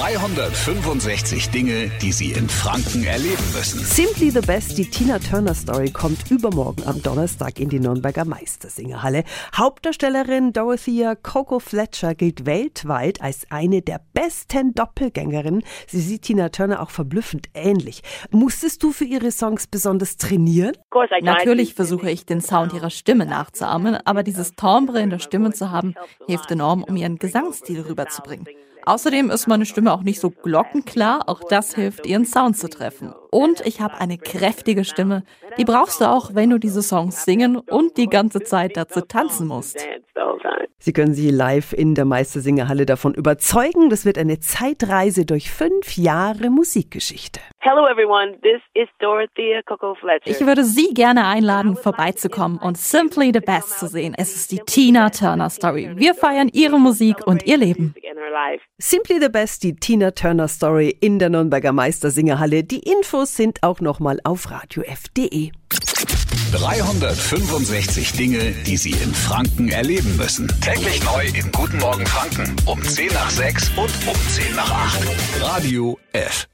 365 Dinge, die Sie in Franken erleben müssen. Simply the Best, die Tina Turner Story, kommt übermorgen am Donnerstag in die Nürnberger Meistersingerhalle. Hauptdarstellerin Dorothea Coco Fletcher gilt weltweit als eine der besten Doppelgängerinnen. Sie sieht Tina Turner auch verblüffend ähnlich. Musstest du für ihre Songs besonders trainieren? Natürlich versuche ich den Sound ihrer Stimme nachzuahmen, aber dieses Timbre in der Stimme zu haben, hilft enorm, um ihren Gesangsstil rüberzubringen. Außerdem ist meine Stimme auch nicht so glockenklar, auch das hilft, ihren Sound zu treffen. Und ich habe eine kräftige Stimme, die brauchst du auch, wenn du diese Songs singen und die ganze Zeit dazu tanzen musst. Sie können Sie live in der Meistersingerhalle davon überzeugen. Das wird eine Zeitreise durch fünf Jahre Musikgeschichte. Hello everyone, this is Dorothea Coco Fletcher. Ich würde Sie gerne einladen, vorbeizukommen und Simply the Best zu sehen. Es ist die Tina Turner Story. Wir feiern Ihre Musik und Ihr Leben. Simply the Best, die Tina Turner Story in der Nürnberger Meistersingerhalle. Die Infos sind auch nochmal auf radiof.de. 365 Dinge, die Sie in Franken erleben müssen. Täglich neu in Guten Morgen Franken um 10 nach 6 und um 10 nach 8. Radio F.